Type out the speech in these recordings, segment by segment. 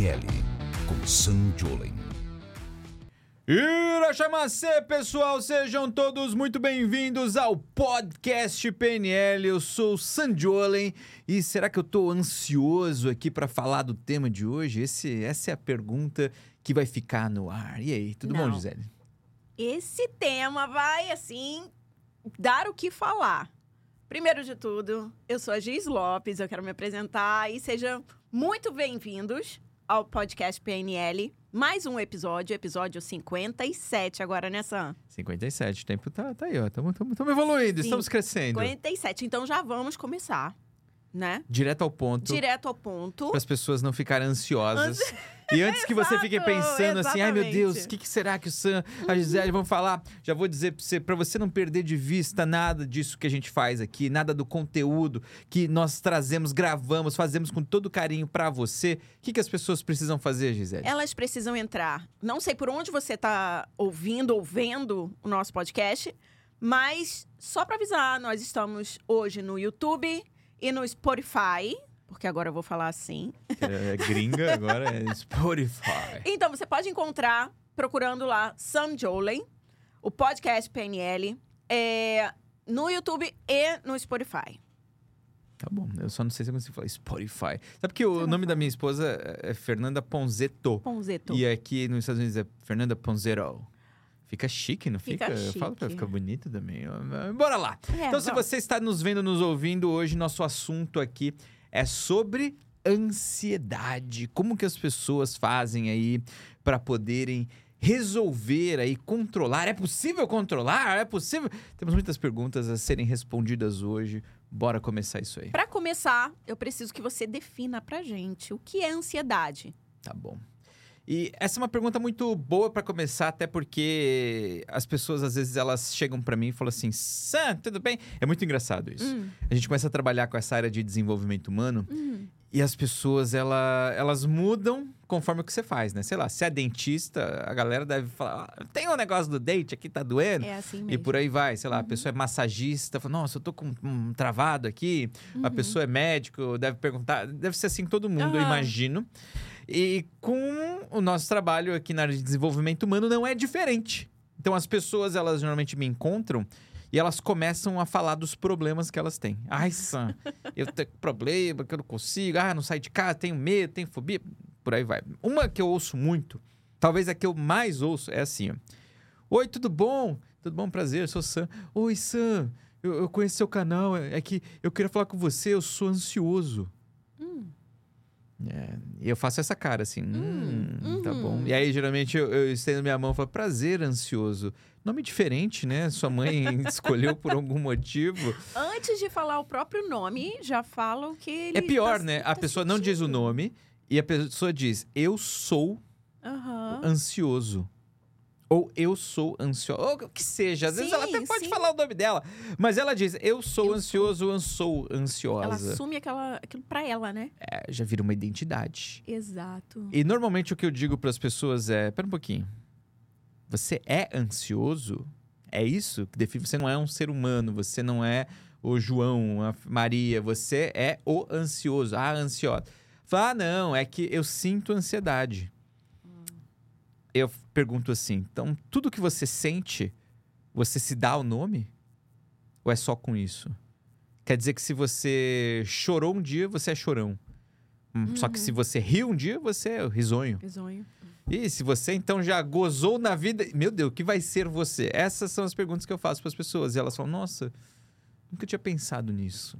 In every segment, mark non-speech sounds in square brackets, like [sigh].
PNL com Sam Jolen. Irachamacê, pessoal, sejam todos muito bem-vindos ao podcast PNL. Eu sou o Sandiolen e será que eu tô ansioso aqui para falar do tema de hoje? Esse, essa é a pergunta que vai ficar no ar. E aí, tudo bom, Não. Gisele? Esse tema vai, assim, dar o que falar. Primeiro de tudo, eu sou a Giz Lopes, eu quero me apresentar e sejam muito bem-vindos ao podcast PNL. Mais um episódio, episódio 57 agora nessa 57, o tempo tá, tá aí, ó. Estamos evoluindo, Sim. estamos crescendo. 57. Então já vamos começar, né? Direto ao ponto. Direto ao ponto. para as pessoas não ficarem ansiosas. E antes que você fique [laughs] pensando assim, ai meu Deus, exatamente. o que, que será que o Sam, a Gisele vão falar? Já vou dizer para você, para você não perder de vista nada disso que a gente faz aqui, nada do conteúdo que nós trazemos, gravamos, fazemos com todo carinho para você. O que, que as pessoas precisam fazer, Gisele? Elas precisam entrar. Não sei por onde você está ouvindo ou vendo o nosso podcast, mas só para avisar, nós estamos hoje no YouTube e no Spotify, porque agora eu vou falar assim. É, gringa, agora é [laughs] Spotify. Então você pode encontrar procurando lá Sam Jolen, o podcast PNL, é, no YouTube e no Spotify. Tá bom, eu só não sei se eu consigo falar Spotify. Sabe que o nome da minha esposa é Fernanda Ponzetto. Ponzeto. E aqui nos Estados Unidos é Fernanda Ponzero. Fica chique, não fica? Fica Eu falo pra chique. ficar bonito também. Bora lá. É, então, se você está nos vendo, nos ouvindo hoje, nosso assunto aqui é sobre ansiedade. Como que as pessoas fazem aí para poderem resolver aí, controlar? É possível controlar? É possível? Temos muitas perguntas a serem respondidas hoje. Bora começar isso aí. Para começar, eu preciso que você defina pra gente o que é ansiedade. Tá bom. E essa é uma pergunta muito boa para começar, até porque as pessoas às vezes elas chegam para mim e falam assim: "Sam, tudo bem?". É muito engraçado isso. Hum, A gente começa a trabalhar com essa área de desenvolvimento humano hum. E as pessoas ela, elas mudam conforme o que você faz, né? Sei lá, se é dentista, a galera deve falar: "Ah, "Tem um negócio do dente aqui tá doendo". É assim mesmo. E por aí vai, sei lá, Uhum. a pessoa é massagista, fala, nossa, eu tô com um travado aqui. A Uhum. pessoa é médico, deve perguntar, deve ser assim todo mundo, eu Aham. imagino. E com o nosso trabalho aqui na área de desenvolvimento humano não é diferente. Então as pessoas, elas normalmente me encontram e elas começam a falar dos problemas que elas têm. Ai, Sam, eu tenho [laughs] problema, que eu não consigo, ah, não saio de casa, tenho medo, tenho fobia, por aí vai. Uma que eu ouço muito, talvez a que eu mais ouço, é assim, ó. Oi, tudo bom? Tudo bom? Prazer, eu sou Sam. Oi, Sam, eu, eu conheço seu canal, é é que eu queria falar com você, eu sou ansioso. Hum. É, e eu faço essa cara assim, hum, Hum, tá uhum. bom. E aí, geralmente, eu, eu estendo minha mão e falo, prazer, ansioso. Nome diferente, né? Sua mãe [laughs] escolheu por algum motivo. Antes de falar o próprio nome, já fala o que ele é pior, tá- né? A tá pessoa não diz o sentindo. nome e a pessoa diz, eu sou Aham. ansioso. Ou eu sou ansioso. Ou o que seja. Às vezes ela até Sim, pode sim. falar o nome dela. Mas ela diz, eu sou Eu ansioso, eu sou Ela ansiosa. assume aquela, aquilo pra ela, né? É, já vira uma identidade. Exato. E normalmente o que eu digo para as pessoas é: pera um pouquinho. Você é ansioso? É isso que define? Você não é um ser humano, você não é o João, a Maria, você é o ansioso, a ansiosa. Fala, ah, não, é que eu sinto ansiedade. Eu pergunto assim: então tudo que você sente, você se dá o nome? Ou é só com isso? Quer dizer que se você chorou um dia, você é chorão. Hum, Só que se você riu um dia, você é risonho. Risonho. E se você então já gozou na vida, meu Deus, o que vai ser você? Essas são as perguntas que eu faço para as pessoas. E elas falam: "Nossa, nunca tinha pensado nisso".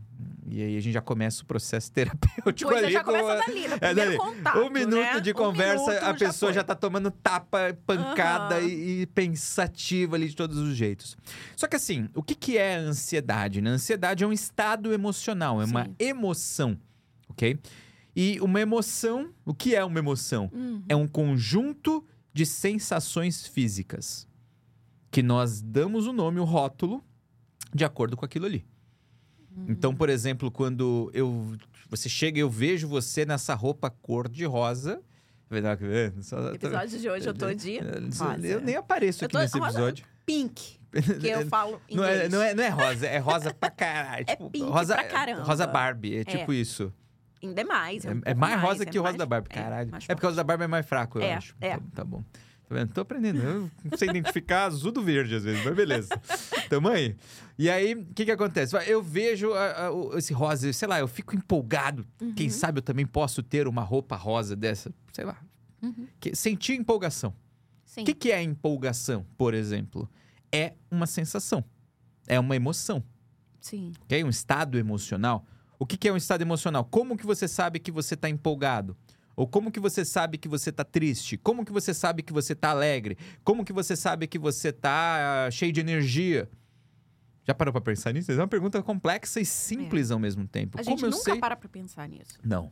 E aí a gente já começa o processo [laughs] terapêutico Coisa ali já com começa dali, no É, dali. contato, um minuto né? de Um conversa, minuto a pessoa já, foi. tá tomando tapa, pancada Aham. e, e pensativa ali de todos os jeitos. Só que assim, o que, que é a ansiedade? Né? A ansiedade é um estado emocional, é uma Sim. emoção, ok? E uma emoção, o que é uma emoção? Hum. É um conjunto de sensações físicas que nós damos o nome, o rótulo, de acordo com aquilo ali. Então, por exemplo, quando eu você chega e eu vejo você nessa roupa cor de rosa, só- Episódio de hoje eu tô de rosa. Eu nem apareço aqui nesse episódio. pink, que eu [laughs] falo Não é, inglês. não, é, não é rosa, é rosa pra caralho. É tipo, pink rosa, pra caramba. Rosa Barbie, é tipo isso. Em demais. É, um É, é pouco mais rosa que o rosa mais- da Barbie, é, caralho. mais É, porque o rosa da Barbie é mais fraco, eu É, acho. é. Tá, tá bom. Tá vendo? Tô aprendendo. Eu não sei identificar azul do verde às vezes, mas beleza. Tamo aí. E aí, o que que acontece? Eu vejo a- a- esse rosa, sei lá, eu fico empolgado. Quem Uhum. sabe eu também posso ter uma roupa rosa dessa, sei lá. Uhum. Que, sentir empolgação. O que, que é empolgação, por exemplo? É uma sensação. É uma emoção. Sim. ok? Um estado emocional. O que, que é um estado emocional? Como que você sabe que você está empolgado? Ou como que você sabe que você está triste? Como que você sabe que você está alegre? Como que você sabe que você está cheio de energia? Já parou para pensar nisso? É uma pergunta complexa e simples ao mesmo tempo. A como gente eu nunca sei? para pra pensar nisso. Não.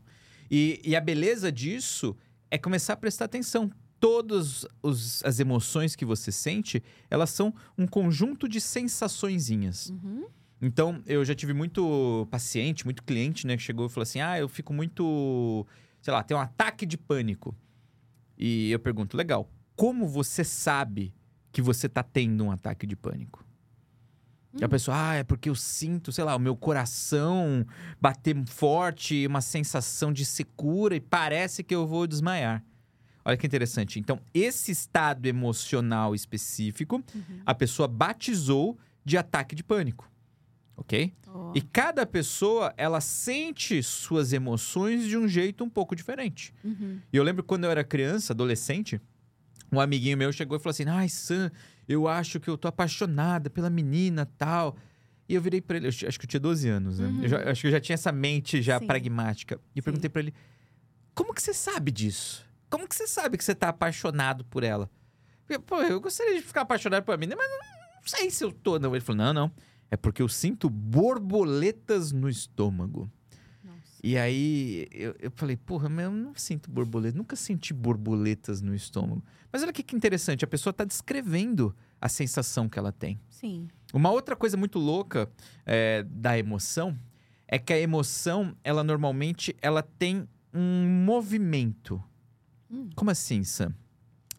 E, e a beleza disso é começar a prestar atenção. Todas os- as emoções que você sente, elas são um conjunto de sensaçõezinhas. Uhum. Então, eu já tive muito paciente, muito cliente, né, que chegou e falou assim: ah, eu fico muito. Sei lá, tem um ataque de pânico. E eu pergunto: legal, como você sabe que você tá tendo um ataque de pânico? E a Hum. pessoa, ah, é porque eu sinto, sei lá, o meu coração bater forte, uma sensação de secura e parece que eu vou desmaiar. Olha que interessante. Então, esse estado emocional específico, Uhum. a pessoa batizou de ataque de pânico. Ok? Ó. E cada pessoa, ela sente suas emoções de um jeito um pouco diferente. Uhum. E eu lembro quando eu era criança, adolescente, um amiguinho meu chegou e falou assim: Ai, Sam, eu acho que eu tô apaixonada pela menina tal. E eu virei pra ele, acho que eu tinha 12 anos, né? Uhum. Eu já- eu acho que eu já tinha essa mente já Sim. pragmática. E eu perguntei pra ele: Como que você sabe disso? Como que você sabe que você tá apaixonado por ela? Pô, eu gostaria de ficar apaixonado por menina, mas não sei se eu tô, não. Ele falou: Não, não. É porque eu sinto borboletas no estômago. Nossa. E aí eu, eu falei, porra, mas eu não sinto borboleta, nunca senti borboletas no estômago. Mas olha que, que interessante, a pessoa está descrevendo a sensação que ela tem. Sim. Uma outra coisa muito louca é, da emoção é que a emoção, ela normalmente, ela tem um movimento. Hum. Como assim, Sam?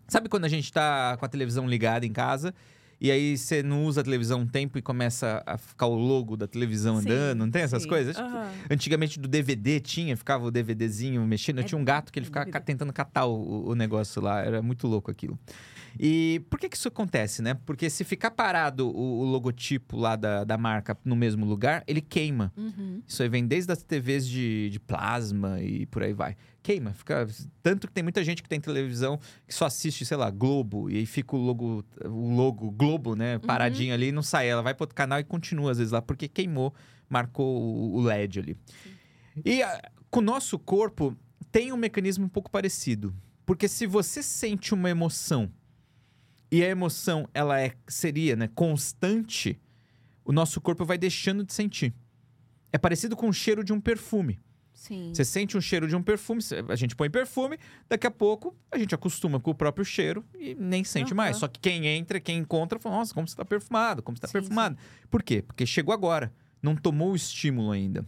Sabe quando a gente tá com a televisão ligada em casa e aí você não usa a televisão um tempo e começa a ficar o logo da televisão Sim, andando, não tem essas sim. coisas? Aham. Antigamente do DVD tinha, ficava o DVDzinho mexendo. Eu É tinha um gato que ele é ficava tentando catar o, o negócio lá. Era muito louco aquilo. E por que, que isso acontece, né? Porque se ficar parado o, o logotipo lá da, da marca no mesmo lugar, ele queima. Uhum. Isso aí vem desde as TVs de, de plasma e por aí vai. Queima, fica. Tanto que tem muita gente que tem televisão que só assiste, sei lá, Globo, e aí fica o logo, o logo Globo, né, paradinho ali e não sai. Ela vai para outro canal e continua, às vezes, lá, porque queimou, marcou o- o LED ali. E ah, com o nosso corpo tem um mecanismo um pouco parecido. Porque se você sente uma emoção e a emoção ela é, seria né, constante, o nosso corpo vai deixando de sentir. É parecido com o cheiro de um perfume. Sim. Você sente um cheiro de um perfume, a gente põe perfume, daqui a pouco a gente acostuma com o próprio cheiro e nem sente Aham. mais. Só que quem entra, quem encontra, fala, nossa, como você tá perfumado, como você tá Sim, perfumado. Por quê? Porque chegou agora, não tomou o estímulo ainda.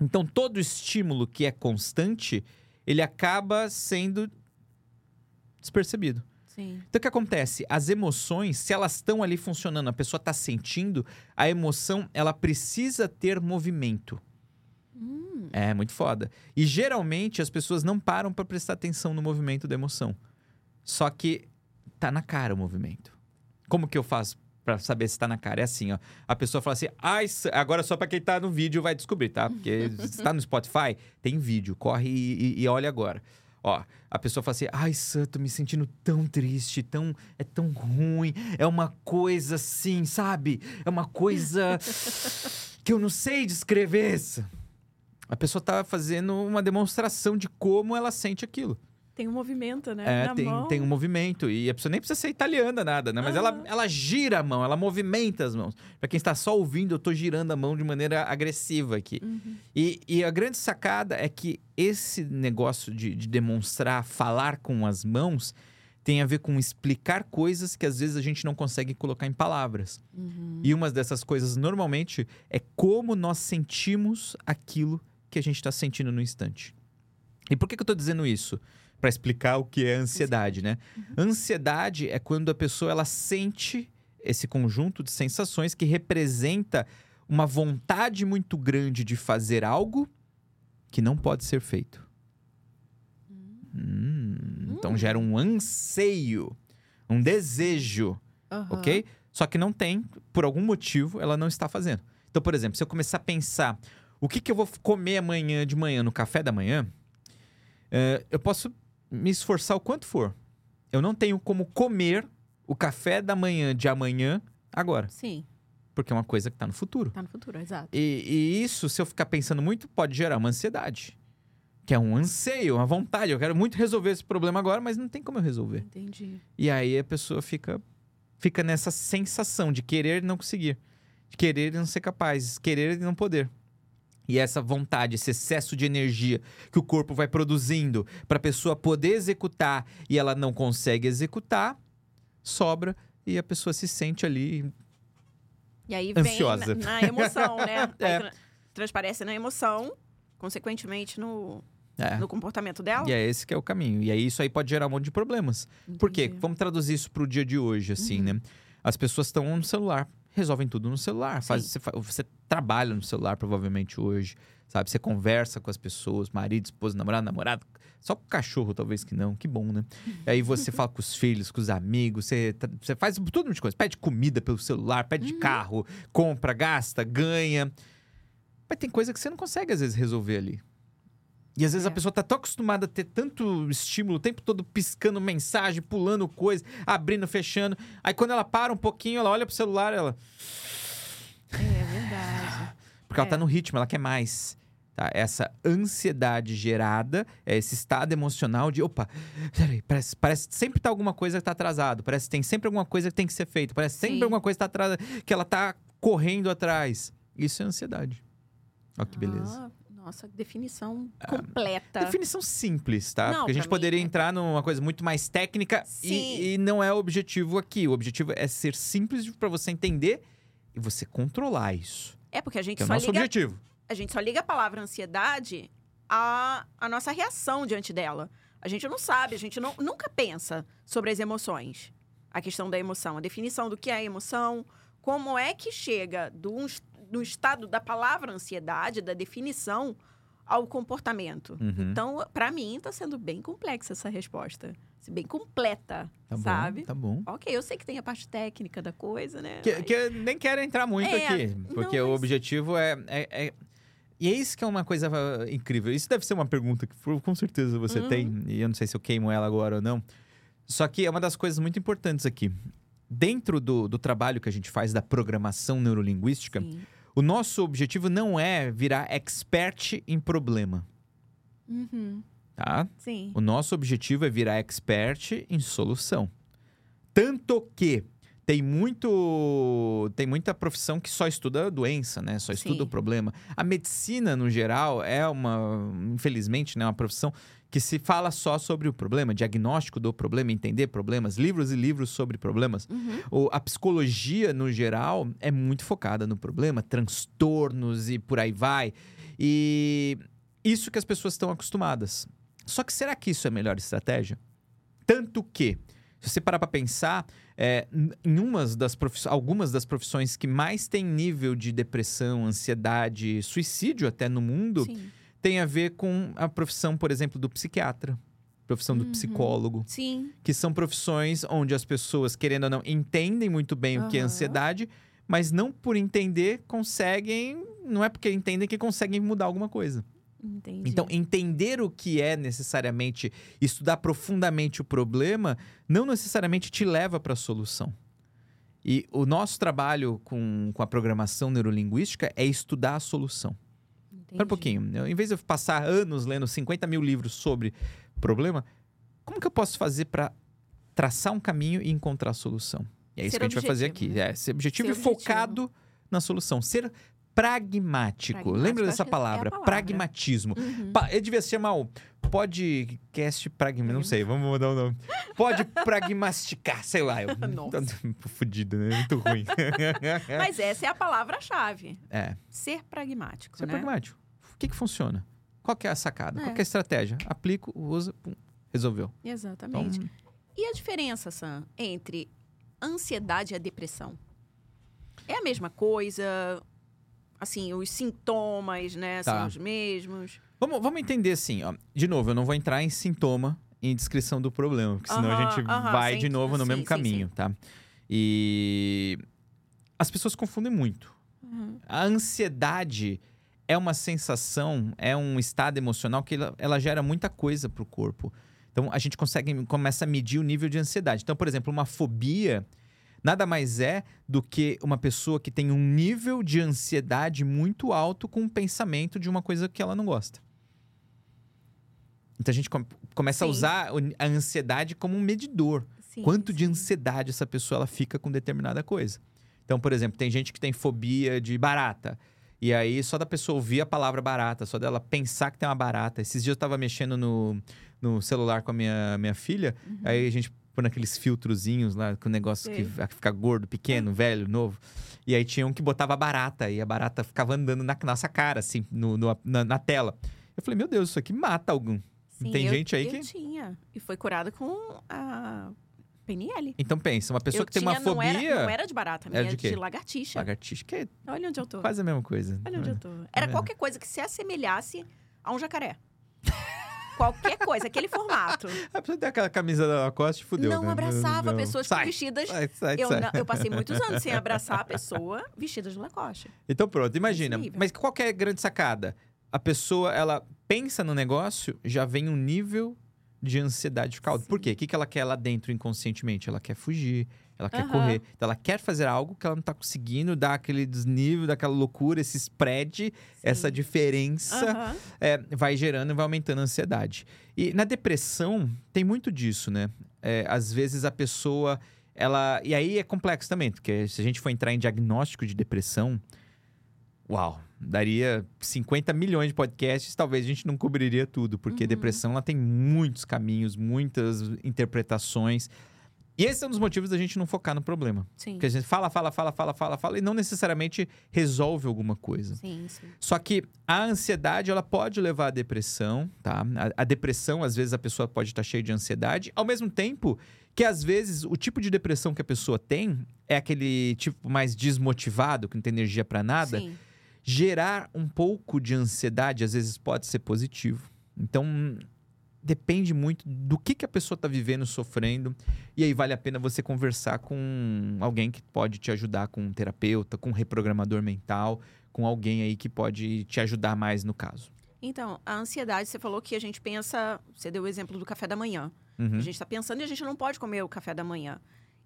Então, todo estímulo que é constante, ele acaba sendo despercebido. Sim. Então, o que acontece? As emoções, se elas estão ali funcionando, a pessoa está sentindo, a emoção, ela precisa ter movimento. Hum. É muito foda. E geralmente as pessoas não param para prestar atenção no movimento da emoção. Só que tá na cara o movimento. Como que eu faço para saber se tá na cara? É assim, ó. A pessoa fala assim: "Ai, Sam-" agora só para quem tá no vídeo vai descobrir, tá? Porque [laughs] se tá no Spotify, tem vídeo, corre e, e- e olha agora. Ó, a pessoa fala assim: "Ai, Sam, tô me sentindo tão triste, tão é tão ruim, é uma coisa assim, sabe? É uma coisa [laughs] que eu não sei descrever." Sam." A pessoa tá fazendo uma demonstração de como ela sente aquilo. Tem um movimento, né? É, Na tem, mão. tem um movimento. E a pessoa nem precisa ser italiana, nada, né? Mas ela, Aham. ela gira a mão, ela movimenta as mãos. Pra quem está só ouvindo, eu tô girando a mão de maneira agressiva aqui. Uhum. E, e a grande sacada é que esse negócio de, de demonstrar, falar com as mãos, tem a ver com explicar coisas que às vezes a gente não consegue colocar em palavras. Uhum. E uma dessas coisas, normalmente, é como nós sentimos aquilo que a gente está sentindo no instante. E por que, que eu estou dizendo isso? Para explicar o que é ansiedade, né? Ansiedade é quando a pessoa ela sente esse conjunto de sensações que representa uma vontade muito grande de fazer algo que não pode ser feito. Hum, Então gera um anseio, um desejo, Aham. ok? Só que não tem, por algum motivo, ela não está fazendo. Então, por exemplo, se eu começar a pensar o que, que eu vou comer amanhã de manhã no café da manhã, eh, eu posso me esforçar o quanto for. Eu não tenho como comer o café da manhã de amanhã agora, Sim, porque é uma coisa que está no futuro. tá no futuro, exato. E, e isso, se eu ficar pensando muito, pode gerar uma ansiedade. Que é um anseio, uma vontade. Eu quero muito resolver esse problema agora, mas não tem como eu resolver. Entendi. E aí a pessoa fica, fica nessa sensação de querer e não conseguir. De querer e não ser capaz, querer e não poder. E essa vontade, esse excesso de energia que o corpo vai produzindo para a pessoa poder executar e ela não consegue executar, sobra e a pessoa se sente ali. E aí Ansiosa. vem na, na emoção, né? [laughs] É. tra- Transparece na emoção, consequentemente no, É. no comportamento dela. E é esse que é o caminho. E aí isso aí pode gerar um monte de problemas. Por quê? Entendi. Vamos traduzir isso pro dia de hoje, assim, Uhum. né? As pessoas estão no celular, resolvem tudo no celular. Faz, você, você trabalha no celular, provavelmente, hoje. Sabe? Você conversa com as pessoas, marido, esposa, namorado, namorado. Só com o cachorro, talvez que não. Que bom, né? Aí você fala com os filhos, com os amigos, você, você faz tudo de coisa. Pede comida pelo celular, pede Uhum. carro, compra, gasta, ganha. Mas tem coisa que você não consegue, às vezes, resolver ali. E às vezes É. a pessoa tá tão acostumada a ter tanto estímulo, o tempo todo piscando mensagem, pulando coisa, abrindo, fechando. Aí quando ela para um pouquinho, ela olha pro celular, ela. É verdade. [laughs] Porque ela É. tá no ritmo, ela quer mais. Tá? Essa ansiedade gerada, é esse estado emocional de, opa, peraí, parece, parece que sempre tá alguma coisa que tá atrasado, parece que tem sempre alguma coisa que tem que ser feita, parece que sempre Sim. alguma coisa que tá atrasada, que ela tá correndo atrás. Isso é ansiedade. Ó que beleza. Ah, nossa, definição completa. Definição simples, tá? Não, Porque a gente mim poderia é- entrar numa coisa muito mais técnica e, e não é o objetivo aqui. O objetivo é ser simples para você entender e você controlar isso. É porque a gente Que é o só nosso liga objetivo. a gente só liga a palavra ansiedade à, à nossa reação diante dela. A gente não sabe, a gente não- nunca pensa sobre as emoções. A questão da emoção, a definição do que é a emoção, como é que chega um- do estado da palavra ansiedade, da definição, ao comportamento. Uhum. Então, para mim, tá sendo bem complexa essa resposta. Bem completa, Tá sabe? bom, tá bom. Ok, eu sei que tem a parte técnica da coisa, né? Que, Mas- que eu nem quero entrar muito É, aqui, porque não, o mas- objetivo é, é- é- E é isso que é uma coisa incrível. Isso deve ser uma pergunta que com certeza você Uhum. tem, e eu não sei se eu queimo ela agora ou não. Só que é uma das coisas muito importantes aqui. Dentro do, do trabalho que a gente faz da programação neurolinguística, Sim. O nosso objetivo não é virar expert em problema, Uhum. tá? Sim. O nosso objetivo é virar expert em solução. Tanto que tem muito tem muita profissão que só estuda a doença, né? Só estuda Sim. o problema. A medicina no geral é uma, infelizmente, né, uma profissão que se fala só sobre o problema, diagnóstico do problema, entender problemas, livros e livros sobre problemas. Uhum. O- a psicologia, no geral, é muito focada no problema, transtornos e por aí vai. E isso que as pessoas estão acostumadas. Só que será que isso é a melhor estratégia? Tanto que, se você parar para pensar, é, em umas das algumas das profissões que mais têm nível de depressão, ansiedade, suicídio até no mundo, Sim. tem a ver com a profissão, por exemplo, do psiquiatra, profissão do Uhum. psicólogo Sim. que são profissões onde as pessoas, querendo ou não, entendem muito bem o que é ansiedade, mas não por entender conseguem. Não é porque entendem que conseguem mudar alguma coisa. Entendi. Então, entender o que é necessariamente, estudar profundamente o problema, não necessariamente te leva para a solução. E o nosso trabalho com, com a programação neurolinguística é estudar a solução. Espera um pouquinho. Eu, em vez de eu passar anos lendo 50 mil livros sobre problema, como que eu posso fazer para traçar um caminho e encontrar a solução? E é isso Ser que a gente vai fazer objetivo, aqui. né? É, ser objetivo Ser e focado na solução. Ser pragmático. Pragmático, Lembra dessa é palavra? palavra. Pragmatismo. Uhum. Pa- ele devia se chamar o podcast pragmático. Não sei, vamos mudar o nome. Pode pragmasticar, sei lá. Eu, [laughs] Nossa. tô [laughs] fudido, né? Muito ruim. [laughs] Mas essa é a palavra-chave. é. Ser pragmático, Ser né? pragmático. O que, que funciona? Qual que é a sacada? Qual É. que é a estratégia? Aplico, usa, pum, resolveu. Exatamente. Então, E a diferença, Sam, entre ansiedade e a depressão? É a mesma coisa? Assim, os sintomas, né, Tá. são os mesmos? Vamos, vamos entender assim, ó. De novo, eu não vou entrar em sintoma, em descrição do problema, porque senão a Aham, gente aham, vai sim, de novo no sim, mesmo sim, caminho, tá? E as pessoas confundem muito. Uhum. A ansiedade é uma sensação, é um estado emocional que ela, ela gera muita coisa pro corpo. Então a gente consegue começa a medir o nível de ansiedade. Então, por exemplo, uma fobia nada mais é do que uma pessoa que tem um nível de ansiedade muito alto com o pensamento de uma coisa que ela não gosta. Então a gente com- começa a Sim. usar o- a ansiedade como um medidor. Sim, Quanto de ansiedade essa pessoa ela fica com determinada coisa. Então, por exemplo, tem gente que tem fobia de barata. E aí, só da pessoa ouvir a palavra barata, só dela pensar que tem uma barata. Esses dias eu tava mexendo no, no celular com a minha, minha filha, Uhum. aí a gente põe aqueles filtrozinhos lá, com o negócio que Sei. vai ficar gordo, pequeno, velho, novo. E aí tinha um que botava barata, e a barata ficava andando na nossa cara, assim, no, no- na, na tela. Eu falei, meu Deus, isso aqui mata algum. Sim, tem eu- gente aí eu que- tinha. E foi curada com a PNL. Então pensa, uma pessoa eu que tem tinha, uma fobia. Não era, não era de barata, a minha Era de de lagartixa. Lagartixa, que é Olha onde eu tô. quase a mesma coisa. Olha onde eu tô. Era É. qualquer coisa que se assemelhasse a um jacaré. [laughs] qualquer coisa, aquele formato. [laughs] A pessoa tem aquela camisa da Costa e fudeu, não né? abraçava Não. pessoas sai, vestidas. Sai, sai, Eu, sai. não- eu passei muitos anos sem [laughs] abraçar a pessoa vestida de Lacoste. Então pronto, imagina. Mas qual é a grande sacada? A pessoa, ela pensa no negócio, já vem um nível de ansiedade ficar alto. Por quê? O que que ela quer lá dentro inconscientemente? Ela quer fugir, ela quer Aham. correr. Então ela quer fazer algo que ela não tá conseguindo, dar aquele desnível, daquela loucura, esse spread, essa diferença. Aham. é, vai gerando e vai aumentando a ansiedade. E na depressão tem muito disso, né? É, às vezes a pessoa, ela. E aí é complexo também, porque se a gente for entrar em diagnóstico de depressão, uau, daria 50 milhões de podcasts, talvez a gente não cobriria tudo, porque Uhum. depressão ela tem muitos caminhos, muitas interpretações. E esse é um dos motivos da gente não focar no problema. Sim. Porque a gente fala, fala, fala, fala, fala, fala, e não necessariamente resolve alguma coisa. Sim, sim. Só que a ansiedade, ela pode levar à depressão, tá? A, a depressão, às vezes, a pessoa pode estar cheia de ansiedade. Ao mesmo tempo que, às vezes, o tipo de depressão que a pessoa tem é aquele tipo mais desmotivado, que não tem energia pra nada. Sim. Gerar um pouco de ansiedade, às vezes, pode ser positivo. Então, depende muito do que, que a pessoa tá vivendo, sofrendo. E aí, vale a pena você conversar com alguém que pode te ajudar, com um terapeuta, com um reprogramador mental, com alguém aí que pode te ajudar mais no caso. Então, a ansiedade, você falou que a gente pensa. Você deu o exemplo do café da manhã. Uhum. A gente está pensando e a gente não pode comer o café da manhã.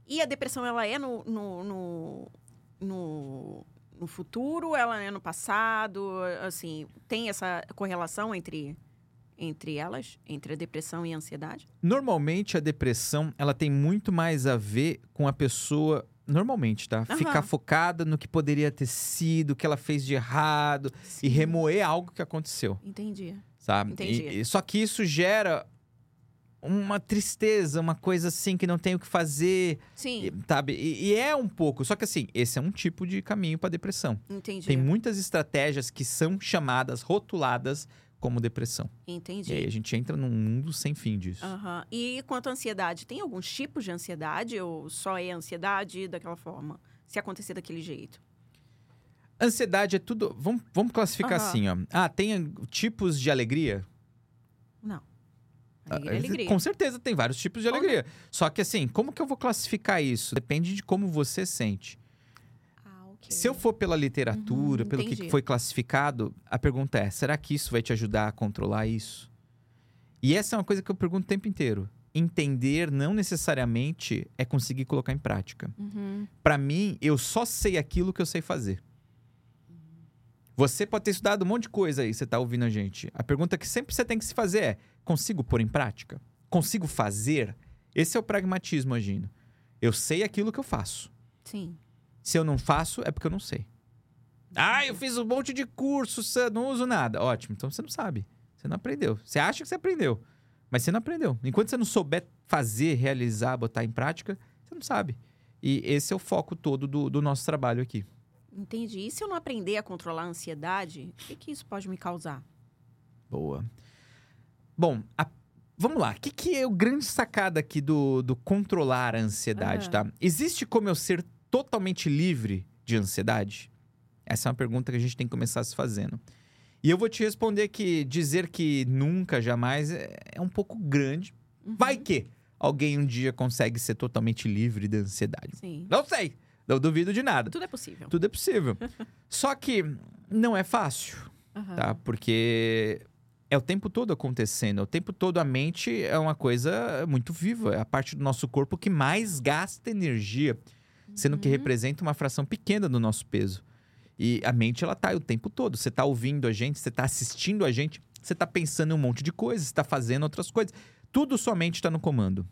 E a depressão, ela é no, no, no, no, no futuro, ela é no passado? Assim, tem essa correlação entre, entre elas? Entre a depressão e a ansiedade? Normalmente a depressão, ela tem muito mais a ver com a pessoa, normalmente, tá? Aham. Ficar focada no que poderia ter sido, o que ela fez de errado e remoer algo que aconteceu, Entendi. sabe? Entendi. E- só que isso gera uma tristeza, uma coisa assim que não tem o que fazer, Sim, e- sabe? E, e é um pouco, só que assim, esse é um tipo de caminho para depressão. entendi. Tem muitas estratégias que são chamadas, rotuladas como depressão. Entendi. E aí a gente entra num mundo sem fim disso. Aham. E quanto à ansiedade, tem alguns tipos de ansiedade ou só é ansiedade daquela forma? Se acontecer daquele jeito? Ansiedade é tudo. Vamos, vamos classificar Aham. assim, ó. Ah, tem tipos de alegria? Não. Ah, Alegria, é alegria. Com certeza tem vários tipos de alegria. Só que assim, como que eu vou classificar isso? Depende de como você sente. Ah, ok. Se eu for pela literatura, Uhum, pelo que entendi. foi classificado, a pergunta é: será que isso vai te ajudar a controlar isso? E essa é uma coisa que eu pergunto o tempo inteiro. Entender não necessariamente é conseguir colocar em prática. Uhum. Pra mim, eu só sei aquilo que eu sei fazer. Você pode ter estudado um monte de coisa aí, você tá ouvindo a gente. A pergunta que sempre você tem que se fazer é: consigo pôr em prática? Consigo fazer? Esse é o pragmatismo agindo. Eu sei aquilo que eu faço. Sim. Se eu não faço, é porque eu não sei. Ah, eu fiz um monte de cursos, não uso nada. Ótimo, então você não sabe. Você não aprendeu. Você acha que você aprendeu, mas você não aprendeu. Enquanto você não souber fazer, realizar, botar em prática, você não sabe. E esse é o foco todo do, do nosso trabalho aqui. Entendi. E se eu não aprender a controlar a ansiedade, o que, que isso pode me causar? Boa. Bom, a- vamos lá. O que, que é o grande sacada aqui do, do controlar a ansiedade, Ah. tá? Existe como eu ser totalmente livre de ansiedade? Essa é uma pergunta que a gente tem que começar se fazendo. E eu vou te responder que dizer que nunca, jamais é, é um pouco grande. Vai que alguém um dia consegue ser totalmente livre da ansiedade. Sim. Não sei. Não duvido de nada. Tudo é possível. Tudo é possível. [laughs] Só que não é fácil, Aham. tá? Porque é o tempo todo acontecendo. O tempo todo a mente é uma coisa muito viva. É a parte do nosso corpo que mais gasta energia, sendo que Uhum. representa uma fração pequena do nosso peso. E a mente, ela tá aí o tempo todo. Você tá ouvindo a gente, você tá assistindo a gente, você tá pensando em um monte de coisas, você tá fazendo outras coisas. Tudo sua mente está no comando.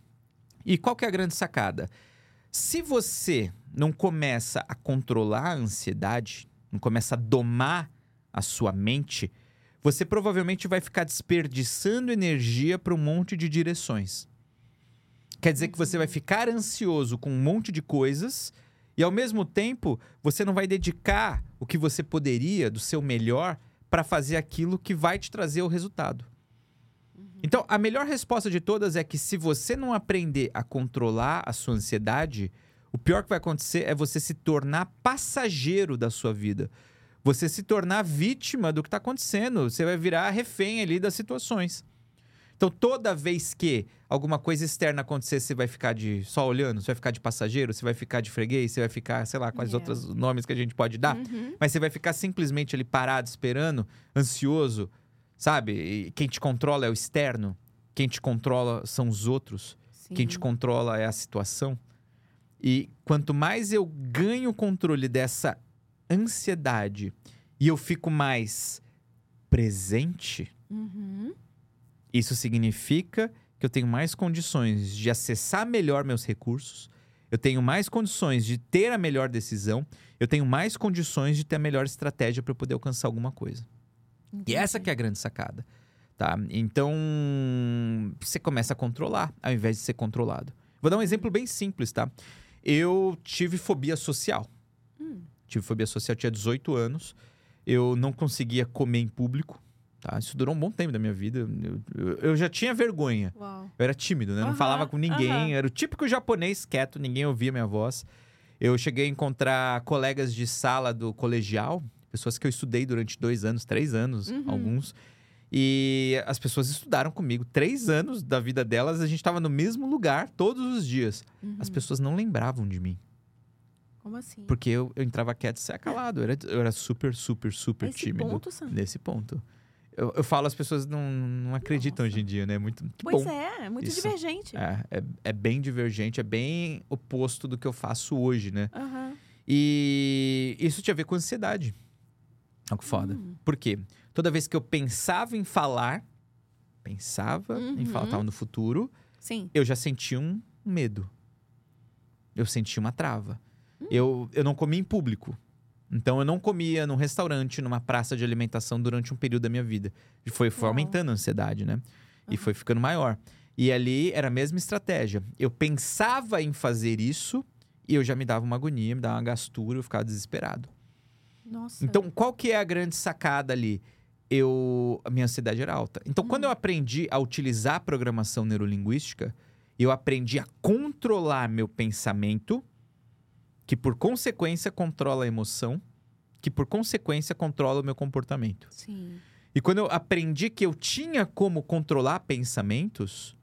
E qual que é a grande sacada? Se você não começa a controlar a ansiedade, não começa a domar a sua mente, você provavelmente vai ficar desperdiçando energia para um monte de direções. Quer dizer que você vai ficar ansioso com um monte de coisas e ao mesmo tempo você não vai dedicar o que você poderia do seu melhor para fazer aquilo que vai te trazer o resultado. Então, a melhor resposta de todas é que se você não aprender a controlar a sua ansiedade, o pior que vai acontecer é você se tornar passageiro da sua vida. Você se tornar vítima do que está acontecendo. Você vai virar refém ali das situações. Então, toda vez que alguma coisa externa acontecer, você vai ficar de só olhando, você vai ficar de passageiro, você vai ficar de freguês, você vai ficar, sei lá, quais Yeah. outros nomes que a gente pode dar. Uhum. Mas você vai ficar simplesmente ali parado, esperando, ansioso, sabe? E quem te controla é o externo, quem te controla são os outros, quem te Sim. controla é a situação. E quanto mais eu ganho controle dessa ansiedade e eu fico mais presente, Uhum. Isso significa que eu tenho mais condições de acessar melhor meus recursos, eu tenho mais condições de ter a melhor decisão, eu tenho mais condições de ter a melhor estratégia para poder alcançar alguma coisa. E essa que é a grande sacada, tá? Então, você começa a controlar ao invés de ser controlado. Vou dar um exemplo bem simples, tá? Eu tive fobia social. Hum. Tive fobia social, tinha 18 anos. Eu não conseguia comer em público, tá? Isso durou um bom tempo da minha vida. Eu, eu- já tinha vergonha. Uau. Eu era tímido, né? Não Aham, falava com ninguém. aham. Era o típico japonês quieto, ninguém ouvia minha voz. Eu cheguei a encontrar colegas de sala do colegial, pessoas que eu estudei durante dois anos, três anos, Uhum. alguns. E as pessoas estudaram comigo. Três anos da vida delas, a gente estava no mesmo lugar todos os dias. As Uhum. pessoas não lembravam de mim. Como assim? Porque eu, eu entrava quieto e saia calado. Eu era, eu era super, super, super Esse tímido. ponto, Sam? Nesse ponto. Eu, eu falo, as pessoas não, não acreditam Nossa. hoje em dia, né? Muito que Pois bom. é, é muito Isso. divergente. É, é, é bem divergente, é bem oposto do que eu faço hoje, né? Aham. E isso tinha a ver com ansiedade. Olha que foda. Hum. Por quê? Toda vez que eu pensava em falar, pensava em Uhum. falar, tava no futuro, Sim. eu já sentia um medo. Eu sentia uma trava. Hum. Eu, eu não comia em público. Então eu não comia num restaurante, numa praça de alimentação durante um período da minha vida. E foi, foi aumentando a ansiedade, né? E foi ficando maior. E ali era a mesma estratégia. Eu pensava em fazer isso e eu já me dava uma agonia, me dava uma gastura, eu ficava desesperado. Nossa. Então, qual que é a grande sacada ali? Eu, a minha ansiedade era alta. Então, quando eu aprendi a utilizar a programação neurolinguística, eu aprendi a controlar meu pensamento, que por consequência controla a emoção, que por consequência controla o meu comportamento. Sim. E quando eu aprendi que eu tinha como controlar pensamentos,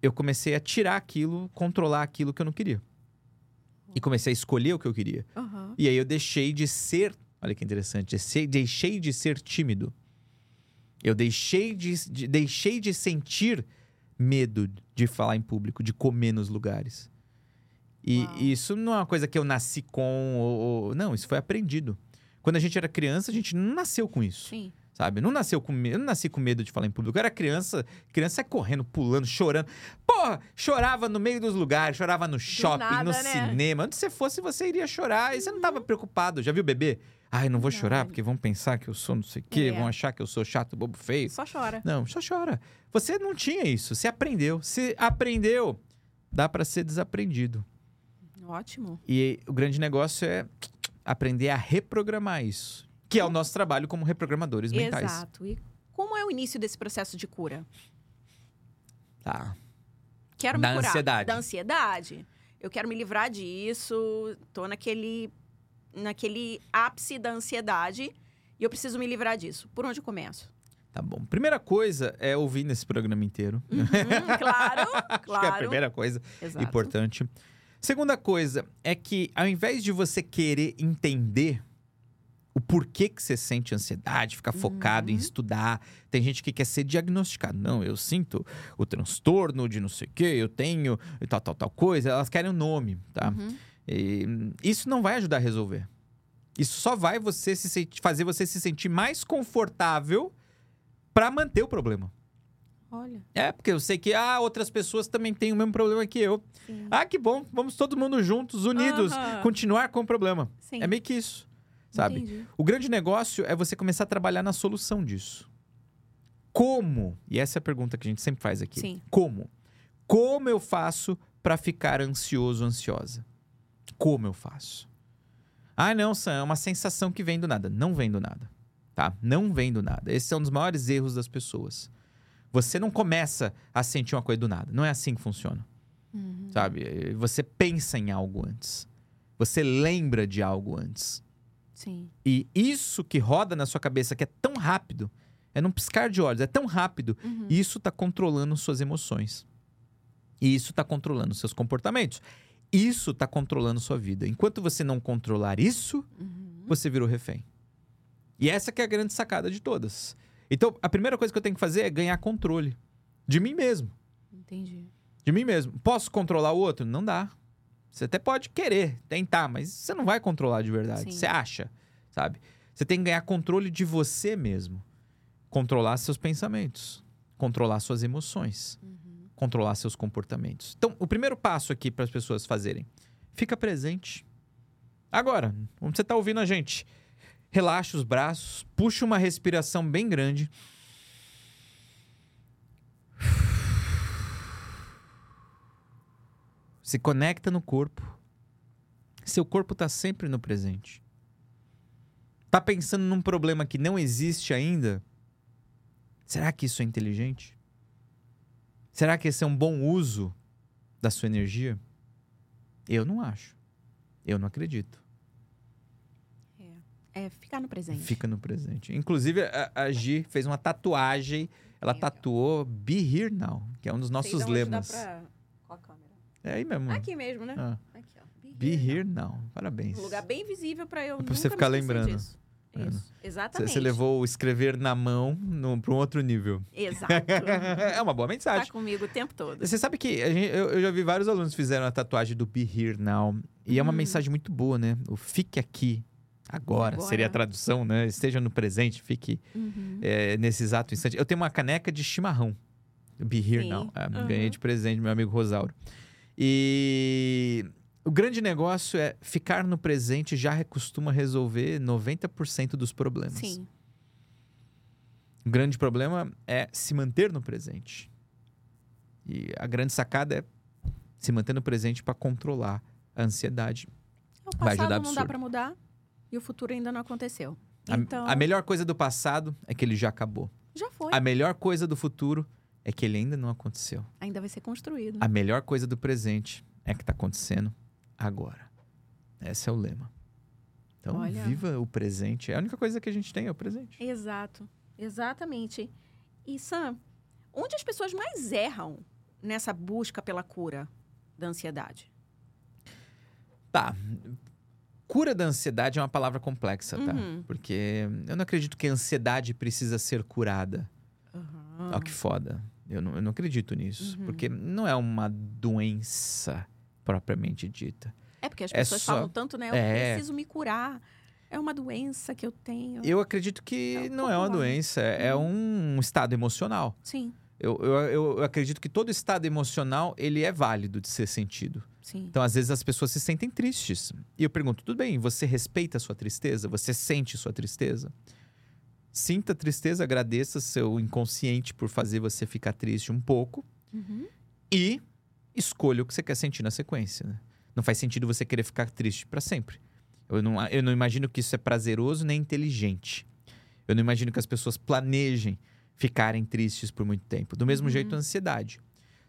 eu comecei a tirar aquilo, controlar aquilo que eu não queria. E comecei a escolher o que eu queria. Aham. E aí eu deixei de ser, olha que interessante, deixei- deixei de ser tímido. Eu deixei de, de- deixei de sentir medo de falar em público, de comer nos lugares. E Uau. isso não é uma coisa que eu nasci com, ou- ou- não, isso foi aprendido. Quando a gente era criança, a gente não nasceu com isso, Sim. sabe? Não nasceu com medo, eu não nasci com medo de falar em público. Eu era criança, criança é correndo, pulando, chorando. Porra, chorava no meio dos lugares, chorava no shopping, nada, no né? cinema. Onde você fosse, você iria chorar. E você não tava preocupado. Já viu bebê? Ai, não vou chorar Verdade. porque vão pensar que eu sou não sei o quê, É. vão achar que eu sou chato, bobo, feio. Só chora. Não, só chora. Você não tinha isso, você aprendeu. Se aprendeu, dá pra ser desaprendido. Ótimo. E o grande negócio é aprender a reprogramar isso, que é o nosso trabalho como reprogramadores mentais. Exato. E como é o início desse processo de cura? Tá. Quero Da me curar. ansiedade. Da ansiedade. Eu quero me livrar disso. Tô naquele, naquele ápice da ansiedade. E eu preciso me livrar disso. Por onde eu começo? Tá bom. Primeira coisa é ouvir nesse programa inteiro. Uhum, claro, [laughs] Acho que é a claro. primeira coisa Exato. importante. Segunda coisa é que ao invés de você querer entender o porquê que você sente ansiedade, ficar focado em Uhum. estudar, tem gente que quer ser diagnosticado. Não, eu sinto o transtorno de não sei o quê, eu tenho tal, tal, tal coisa. Elas querem um nome, tá? Uhum. E, isso não vai ajudar a resolver. Isso só vai você se fazer você se sentir mais confortável para manter o problema. Olha. É, porque eu sei que ah, outras pessoas também têm o mesmo problema que eu. Sim. Ah, que bom, vamos todo mundo juntos, unidos, Aham. continuar com o problema. Sim. É meio que isso, sabe? Entendi. O grande negócio é você começar a trabalhar na solução disso. Como? E essa é a pergunta que a gente sempre faz aqui. Sim. Como? Como eu faço para ficar ansioso, ansiosa? Como eu faço? Ah, não, Sam, é uma sensação que vem do nada. Não vem do nada, tá? Não vem do nada. Esse é um dos maiores erros das pessoas. Você não começa a sentir uma coisa do nada. Não é assim que funciona, Uhum. sabe? Você pensa em algo antes. Você lembra de algo antes. Sim. E isso que roda na sua cabeça, que é tão rápido, é num piscar de olhos, é tão rápido, Uhum. isso está controlando suas emoções. E isso está controlando seus comportamentos. Isso está controlando sua vida. Enquanto você não controlar isso, Uhum. você virou refém. E essa que é a grande sacada de todas. Então, a primeira coisa que eu tenho que fazer é ganhar controle de mim mesmo. Entendi. De mim mesmo. Posso controlar o outro? Não dá. Você até pode querer, tentar, mas você não vai controlar de verdade. Sim. Você acha, sabe? Você tem que ganhar controle de você mesmo. Controlar seus pensamentos, controlar suas emoções, Uhum. controlar seus comportamentos. Então, o primeiro passo aqui para as pessoas fazerem, fica presente. Agora, onde você está ouvindo a gente, relaxa os braços, puxa uma respiração bem grande. Se conecta no corpo. Seu corpo está sempre no presente. Tá pensando num problema que não existe ainda? Será que isso é inteligente? Será que esse é um bom uso da sua energia? Eu não acho. Eu não acredito. É ficar no presente. Fica no presente. Inclusive, a, a Gi fez uma tatuagem. Ela Legal. tatuou Be Here Now, que é um dos nossos lemas. Dá pra... Qual a câmera? É aí mesmo. Aqui mesmo, né? Ah, Aqui, ó. Be Here Now. Parabéns. Um lugar bem visível pra eu É pra nunca você me ficar lembrando. disso. É, Isso. Exatamente. Você levou o escrever na mão para um outro nível. Exato. [laughs] é uma boa tá mensagem. comigo o tempo todo. Você sabe que a gente- eu, eu já vi vários alunos que fizeram a tatuagem do Be Here Now. E é uma Hum. mensagem muito boa, né? O fique aqui agora, Agora. seria a tradução, né? Esteja no presente, fique Uhum. é, nesse exato instante. Eu tenho uma caneca de chimarrão. Be Here Sim. Now. É, Uhum. Ganhei de presente meu amigo Rosauro. E o grande negócio é ficar no presente já costuma resolver 90% dos problemas. Sim. O grande problema é se manter no presente. E a grande sacada é se manter no presente para controlar a ansiedade. O Vai passado ajudar não dá pra mudar e o futuro ainda não aconteceu. A- Então, A, melhor coisa do passado é que ele já acabou. já foi. A melhor coisa do futuro é que ele ainda não aconteceu. Ainda vai ser construído. A melhor coisa do presente é que está acontecendo agora. Esse é o lema. Então, Olha. viva o presente. É a única coisa que a gente tem é o presente. Exato. Exatamente. E Sam, onde as pessoas mais erram nessa busca pela cura da ansiedade? Tá. Cura da ansiedade é uma palavra complexa, tá? Uhum. Porque eu não acredito que a ansiedade precisa ser curada. Ó, que foda. Eu não, eu não acredito nisso. Uhum. Porque não é uma doença propriamente dita. É porque as É pessoas só- falam tanto, né? Eu É. preciso me curar. É uma doença que eu tenho. Eu acredito que É um não é uma doença, é um estado emocional. Sim, Eu, eu, eu acredito que todo estado emocional ele é válido de ser sentido. Sim. Então, às vezes, as pessoas se sentem tristes. E eu pergunto, tudo bem, você respeita a sua tristeza? Você sente sua tristeza? Sinta a tristeza, agradeça seu inconsciente por fazer você ficar triste um pouco Uhum. e escolha o que você quer sentir na sequência. né? Não faz sentido você querer ficar triste para sempre. Eu não, eu não imagino que isso é prazeroso nem inteligente. Eu não imagino que as pessoas planejem ficarem tristes por muito tempo. Do mesmo Uhum. jeito, a ansiedade.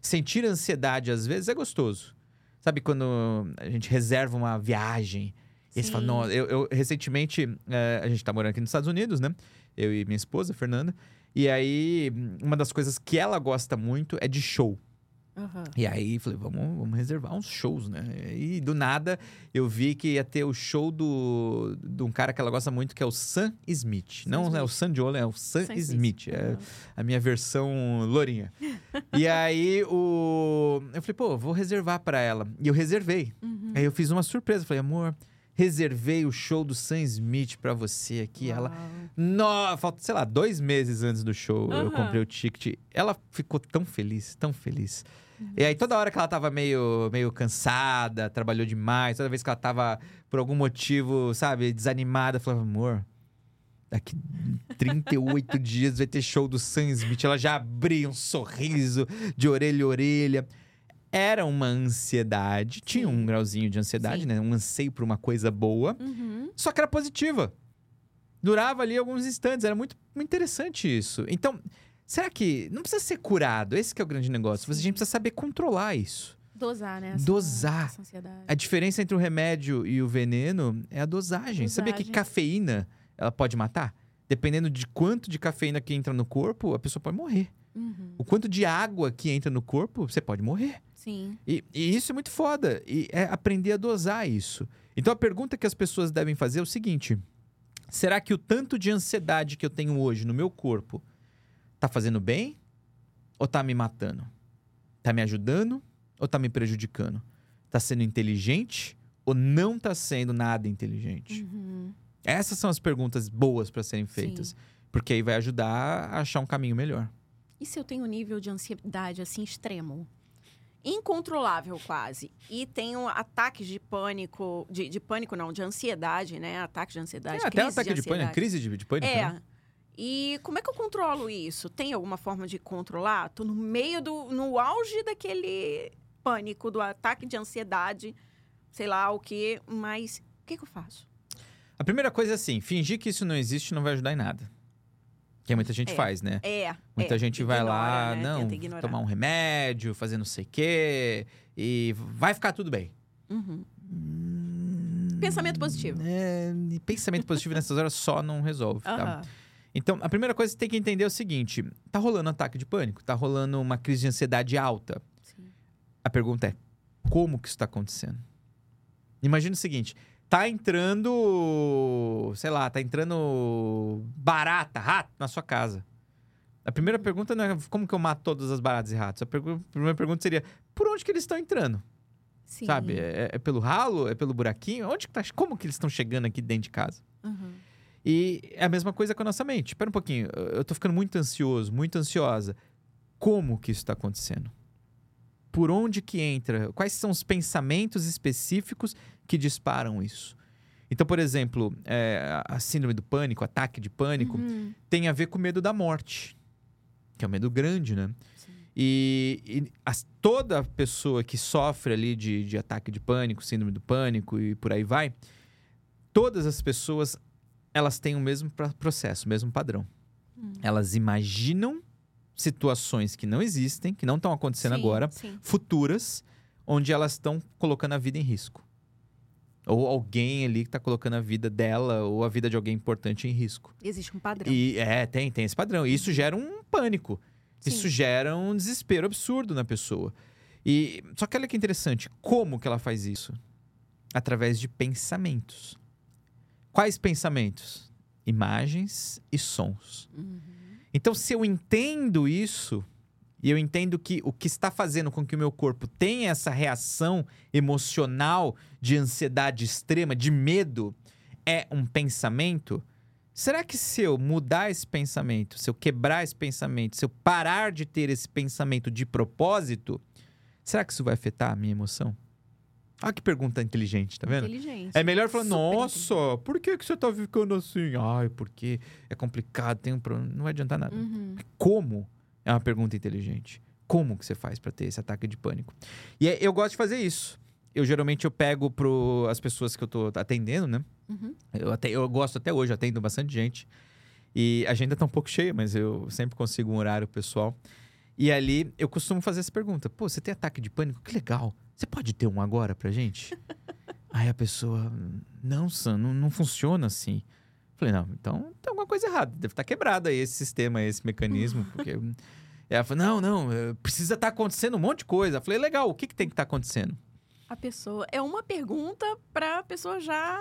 Sentir ansiedade, às vezes, é gostoso. Sabe quando a gente reserva uma viagem E aí você fala, Sim. nossa, eu, eu- recentemente, eh, a gente tá morando aqui nos Estados Unidos, né? Eu e minha esposa, Fernanda. E aí, uma das coisas que ela gosta muito é de show. Aham. E aí, falei, vamos, vamos reservar uns shows, né? E do nada, eu vi que ia ter o show do, de um cara que ela gosta muito, que é o Sam Smith. Sam Não é o Smith. Sam Jolen, é o Sam, Sam Smith. É Aham. a minha versão lourinha. e aí, o... eu falei, pô, vou reservar pra ela. E eu reservei. Uhum. Aí eu fiz uma surpresa. Falei, amor, reservei o show do Sam Smith pra você aqui. Ela, Uau. no, falta, sei lá, dois meses antes do show, eu Aham. comprei o ticket. Ela ficou tão feliz, tão feliz. E aí, toda hora que ela tava meio, meio cansada, trabalhou demais, toda vez que ela tava, por algum motivo, sabe, desanimada, falava, amor, daqui 38 [laughs] dias vai ter show do Sam Smith. Ela já abria um sorriso de orelha a orelha. Era uma ansiedade, tinha Sim. um grauzinho de ansiedade, Sim. né? Um anseio por uma coisa boa. Uhum. Só que era positiva. Durava ali alguns instantes, era muito, muito interessante isso. Então, será que não precisa ser curado? Esse que é o grande negócio. Você a gente precisa saber controlar isso. Dosar, né? essa- Dosar. essa ansiedade. A diferença entre o remédio e o veneno é a dosagem. Sabia que Dosagem. cafeína ela pode matar? Dependendo de quanto de cafeína que entra no corpo, a pessoa pode morrer. Uhum. O quanto de água que entra no corpo, você pode morrer. Sim. E, e isso é muito foda. E é aprender a dosar isso. Então a pergunta que as pessoas devem fazer é o seguinte: será que o tanto de ansiedade que eu tenho hoje no meu corpo tá fazendo bem ou tá me matando? Tá me ajudando ou tá me prejudicando? Tá sendo inteligente ou não tá sendo nada inteligente? Uhum. Essas são as perguntas boas para serem feitas. Sim. Porque aí vai ajudar a achar um caminho melhor. E se eu tenho um nível de ansiedade assim extremo? Incontrolável quase. E tenho ataques de pânico, de, de pânico não, de ansiedade, né? Ataques de ansiedade. É, até ataque de, pânico, ansiedade. crise de, de pânico. É. né? E como é que eu controlo isso? Tem alguma forma de controlar? Tô no meio do. no auge daquele pânico, do ataque de ansiedade, sei lá o quê, mas o que, que eu faço? A primeira coisa é assim, fingir que isso não existe não vai ajudar em nada. Que muita gente É. faz, né? É. Muita é, gente vai lá, ignora, né? não, tomar um remédio, fazer não sei o quê, e vai ficar tudo bem. Uhum. Pensamento positivo. É, pensamento positivo nessas horas só não resolve, tá? Então, a primeira coisa que você tem que entender é o seguinte: tá rolando um ataque de pânico, tá rolando uma crise de ansiedade alta. Sim. A pergunta é: como que isso tá acontecendo? Imagina o seguinte: tá entrando, sei lá, tá entrando barata, rato na sua casa. A primeira pergunta não é como que eu mato todas as baratas e ratos. A pergu- a primeira pergunta seria: por onde que eles estão entrando? Sim. Sabe? É, é pelo ralo? É pelo buraquinho? Onde que tá? Como que eles estão chegando aqui dentro de casa? E é a mesma coisa com a nossa mente. Espera um pouquinho, eu- tô ficando muito ansioso, muito ansiosa. Como que isso está acontecendo? Por onde que entra? Quais são os pensamentos específicos que disparam isso? Então, por exemplo, é, a síndrome do pânico, ataque de pânico, Uhum. tem a ver com o medo da morte, que é um medo grande, né? Sim. E, e toda pessoa que sofre ali de, de ataque de pânico, síndrome do pânico e por aí vai, todas as pessoas elas têm o mesmo processo, o mesmo padrão. Hum. Elas imaginam situações que não existem, que não estão acontecendo Sim, agora, Sim. futuras, onde elas estão colocando a vida em risco. Ou alguém ali que está colocando a vida dela ou a vida de alguém importante em risco. Existe um padrão. E é, tem, tem esse padrão. E isso gera um pânico. Isso Sim. gera um desespero absurdo na pessoa. E só que olha que interessante, como que ela faz isso? Através de pensamentos. Quais pensamentos? Imagens e sons. Uhum. Então, se eu entendo isso, e eu entendo que o que está fazendo com que o meu corpo tenha essa reação emocional de ansiedade extrema, de medo, é um pensamento, será que se eu mudar esse pensamento, se eu quebrar esse pensamento, se eu parar de ter esse pensamento de propósito, será que isso vai afetar a minha emoção? Olha que pergunta inteligente, tá vendo? Inteligente. É melhor falar, nossa, por que, que você tá ficando assim? Ai, porque é complicado, tem um problema. Não vai adiantar nada. Uhum. Como? É uma pergunta inteligente. Como que você faz pra ter esse ataque de pânico? E é- eu gosto de fazer isso. Eu geralmente eu pego pro as pessoas que eu tô atendendo, né? Uhum. Eu, até, eu gosto até hoje, atendo bastante gente. E a agenda tá um pouco cheia, mas eu sempre consigo um horário pessoal. E ali eu costumo fazer essa pergunta: pô, você tem ataque de pânico? Que legal. Você pode ter um agora pra gente? [laughs] Aí a pessoa, não, Sam, não, não funciona assim. Falei, não, então tem alguma coisa errada. Deve estar quebrado aí esse sistema, esse mecanismo. [laughs] Porque. Ela falou, não, não, eh, precisa estar acontecendo um monte de coisa. Eu falei, legal, o que, que tem que estar acontecendo? A pessoa. É uma pergunta pra pessoa já,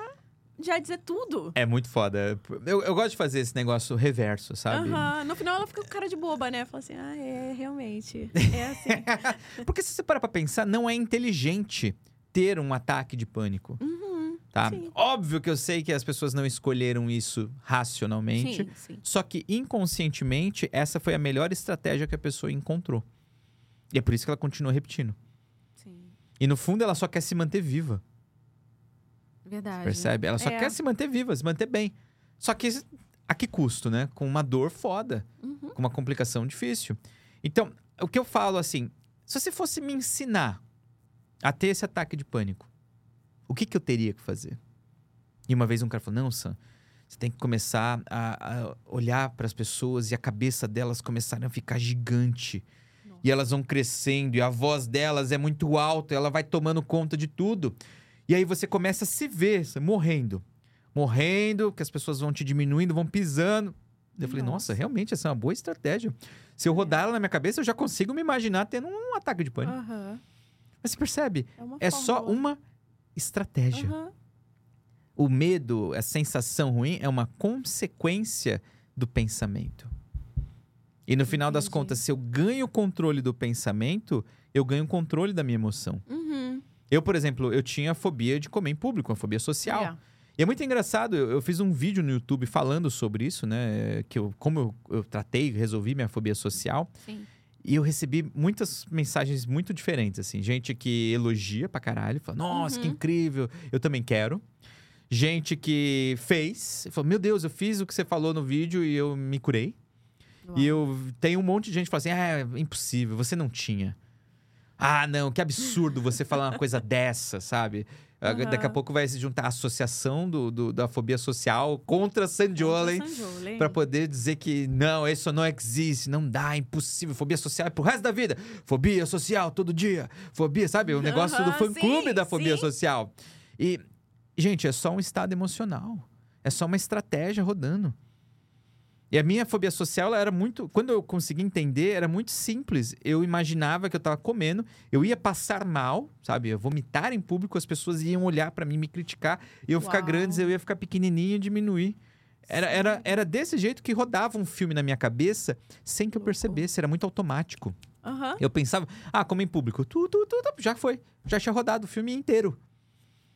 já dizer tudo. É muito foda. Eu, eu gosto de fazer esse negócio reverso, sabe? Aham. No final ela fica com cara de boba, né? Fala assim, ah, é, realmente. É assim. [laughs] Porque se você parar pra pensar, não é inteligente ter um ataque de pânico, uhum. tá? Sim. Óbvio que eu sei que as pessoas não escolheram isso racionalmente. Sim, sim. Só que inconscientemente, essa foi a melhor estratégia que a pessoa encontrou. E é por isso que ela continua repetindo. Sim. E no fundo, ela só quer se manter viva. Verdade. Percebe? Ela só É. quer se manter viva, se manter bem. Só que a que custo, né? Com uma dor foda, Uhum. com uma complicação difícil. Então, o que eu falo assim, se você fosse me ensinar a ter esse ataque de pânico, o que, que eu teria que fazer? E uma vez um cara falou: Não, Sam, você tem que começar a, a olhar para as pessoas e a cabeça delas começarem a ficar gigante. Nossa. E elas vão crescendo, e a voz delas é muito alta, ela vai tomando conta de tudo. E aí você começa a se ver morrendo. Morrendo, que as pessoas vão te diminuindo, vão pisando. Eu falei, nossa, Nossa. realmente essa é uma boa estratégia. Se eu rodar ela na minha cabeça, eu já consigo me imaginar tendo um ataque de pânico. Aham. Mas você percebe? É, É só uma estratégia. Aham. O medo, a sensação ruim, é uma consequência do pensamento. E no final das Entendi. contas, se eu ganho o controle do pensamento, eu ganho o controle da minha emoção. Uhum. Eu, por exemplo, eu tinha fobia de comer em público, uma fobia social. É. E é muito engraçado, eu, eu fiz um vídeo no YouTube falando sobre isso, né? Que eu, como eu, eu tratei, resolvi minha fobia social. Sim. E eu recebi muitas mensagens muito diferentes, assim. Gente que elogia pra caralho, fala, nossa, que Uhum. incrível, eu também quero. Gente que fez, falou, meu Deus, eu fiz o que você falou no vídeo e eu me curei. E eu tenho um monte de gente que fala assim, ah, é impossível, você não tinha. Ah, não, que absurdo você falar uma coisa dessa, sabe? Aham. Daqui a pouco vai se juntar a associação do, do- da fobia social contra Sandiolin Sanjolin. Pra poder dizer que não, isso não existe, não dá, é impossível. Fobia social é pro resto da vida. Fobia social todo dia. Fobia, sabe? O negócio do Aham, fã-clube da fobia sim. social. E, gente, é só um estado emocional. É só uma estratégia rodando. E a minha fobia social ela era muito. Quando eu consegui entender, era muito simples. Eu imaginava que eu tava comendo, eu ia passar mal, sabe? Eu vomitar em público, as pessoas iam olhar pra mim, me criticar, eu ia ficar grandes, eu ia ficar pequenininho e diminuir. Era, era, era desse jeito que rodava um filme na minha cabeça, sem que eu percebesse, era muito automático. Aham. Eu pensava, ah, como em público, tu, tu, tu, tu, já foi, já tinha rodado o filme inteiro.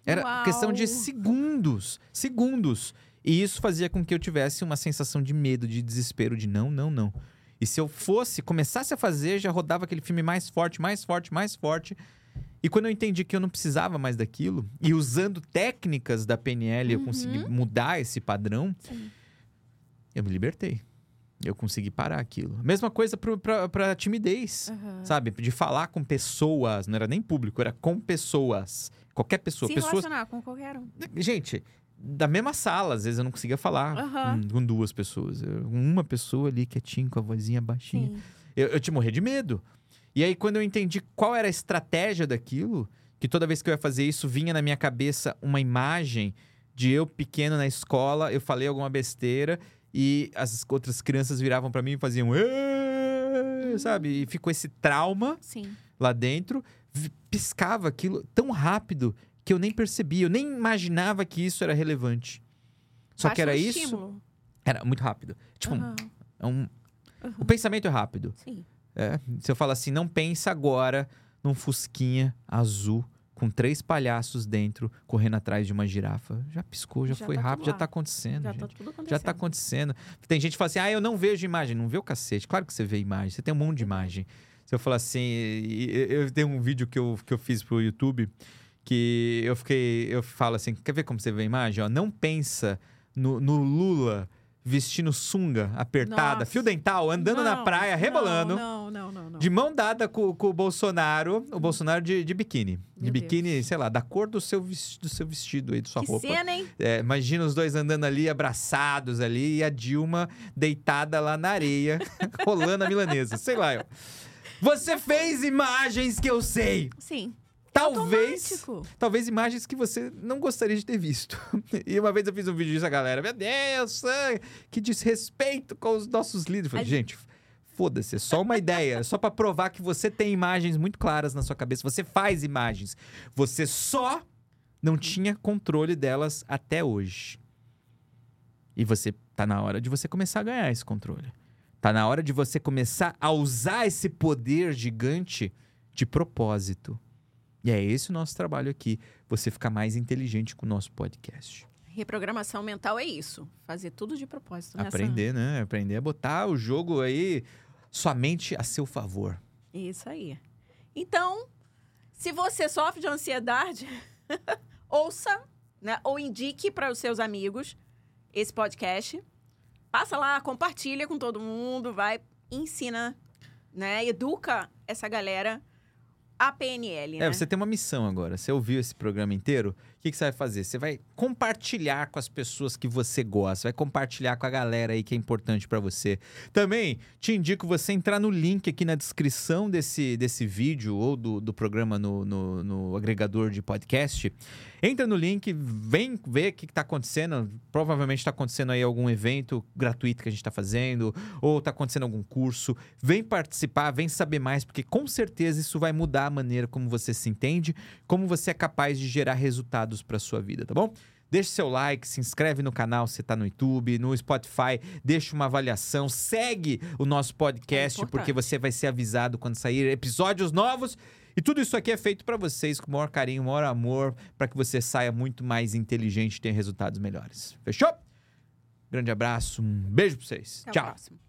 Era Uau. questão de segundos, segundos. E isso fazia com que eu tivesse uma sensação de medo, de desespero, de não, não, não. E se eu fosse, começasse a fazer, já rodava aquele filme mais forte, mais forte, mais forte. E quando eu entendi que eu não precisava mais daquilo, e usando técnicas da PNL eu consegui mudar esse padrão, Sim. eu me libertei. Eu consegui parar aquilo. Mesma coisa pro, pra, pra timidez, Aham. sabe? De falar com pessoas, não era nem público, era com pessoas. Qualquer pessoa. Se pessoas relacionar com qualquer um. Gente, da mesma sala, às vezes eu não conseguia falar Aham. com, com duas pessoas. Uma pessoa ali quietinha, com a vozinha baixinha. Sim. Eu, eu te morria de medo. E aí, quando eu entendi qual era a estratégia daquilo, que toda vez que eu ia fazer isso, vinha na minha cabeça uma imagem de eu pequeno na escola, eu falei alguma besteira e as outras crianças viravam pra mim e faziam. "Êêê", Sabe? E ficou esse trauma Sim. lá dentro, piscava aquilo tão rápido que eu nem percebia, eu nem imaginava que isso era relevante. Só que era um isso, estímulo. era muito rápido. Tipo, Aham. é um- Aham. o pensamento é rápido. Sim. É, se eu falar assim, não pensa agora num fusquinha azul com três palhaços dentro correndo atrás de uma girafa. Já piscou, já, Já foi tá rápido, já tá acontecendo, Já gente. tá tudo acontecendo. Já tá acontecendo. Tem gente que fala assim: ah, eu não vejo imagem. Não vê o cacete. Claro que você vê imagem. Você tem um monte de imagem. Se eu falar assim, eu tenho um vídeo que eu, que eu fiz pro YouTube que eu fiquei. Eu falo assim: quer ver como você vê a imagem? Ó, não pensa no, no Lula vestindo sunga apertada, Nossa. fio dental, andando na Não, praia, rebolando. Não, não, não, não. De mão dada com, com o Bolsonaro, o Bolsonaro de, de biquíni. De Meu biquíni, sei lá, da cor do seu, do seu vestido aí, de sua que roupa. cena, hein? É, imagina os dois andando ali, abraçados ali, e a Dilma deitada lá na areia, [laughs] rolando a milanesa. Sei lá, eu. Você fez imagens que eu sei. Sim. Talvez, Automático. talvez imagens que você não gostaria de ter visto. [laughs] E uma vez eu fiz um vídeo disso, a galera, meu Deus, ah, que desrespeito com os nossos líderes. Eu falei, Mas- gente, foda-se, é só uma ideia, é só pra provar que você tem imagens muito claras na sua cabeça, você faz imagens. Você só não tinha controle delas até hoje. E você tá na hora de você começar a ganhar esse controle. Tá na hora de você começar a usar esse poder gigante de propósito. E é esse o nosso trabalho aqui, você ficar mais inteligente com o nosso podcast. Reprogramação mental é isso. Fazer tudo de propósito. nessa- Aprender, né? Aprender a botar o jogo aí somente a seu favor. Isso aí. Então, se você sofre de ansiedade, [laughs] ouça, né? Ou indique para os seus amigos esse podcast. Passa lá, compartilha com todo mundo, vai, ensina, né? Educa essa galera a PNL, né? É, você tem uma missão agora. Você ouviu esse programa inteiro? Que, que você vai fazer? Você vai compartilhar com as pessoas que você gosta, vai compartilhar com a galera aí que é importante pra você. Também te indico você entrar no link aqui na descrição desse, desse vídeo ou do, do programa no, no, no agregador de podcast. Entra no link, vem ver o que, que tá acontecendo. Provavelmente está acontecendo aí algum evento gratuito que a gente está fazendo, ou tá acontecendo algum curso. Vem participar, vem saber mais, porque com certeza isso vai mudar a maneira como você se entende, como você é capaz de gerar resultados para sua vida, tá bom? Deixe seu like, se inscreve no canal se tá no YouTube, no Spotify, deixa uma avaliação, segue o nosso podcast, É porque você vai ser avisado quando sair episódios novos. E tudo isso aqui é feito para vocês com o maior carinho, o maior amor, para que você saia muito mais inteligente e tenha resultados melhores. Fechou? Grande abraço, um beijo pra vocês. Até Tchau.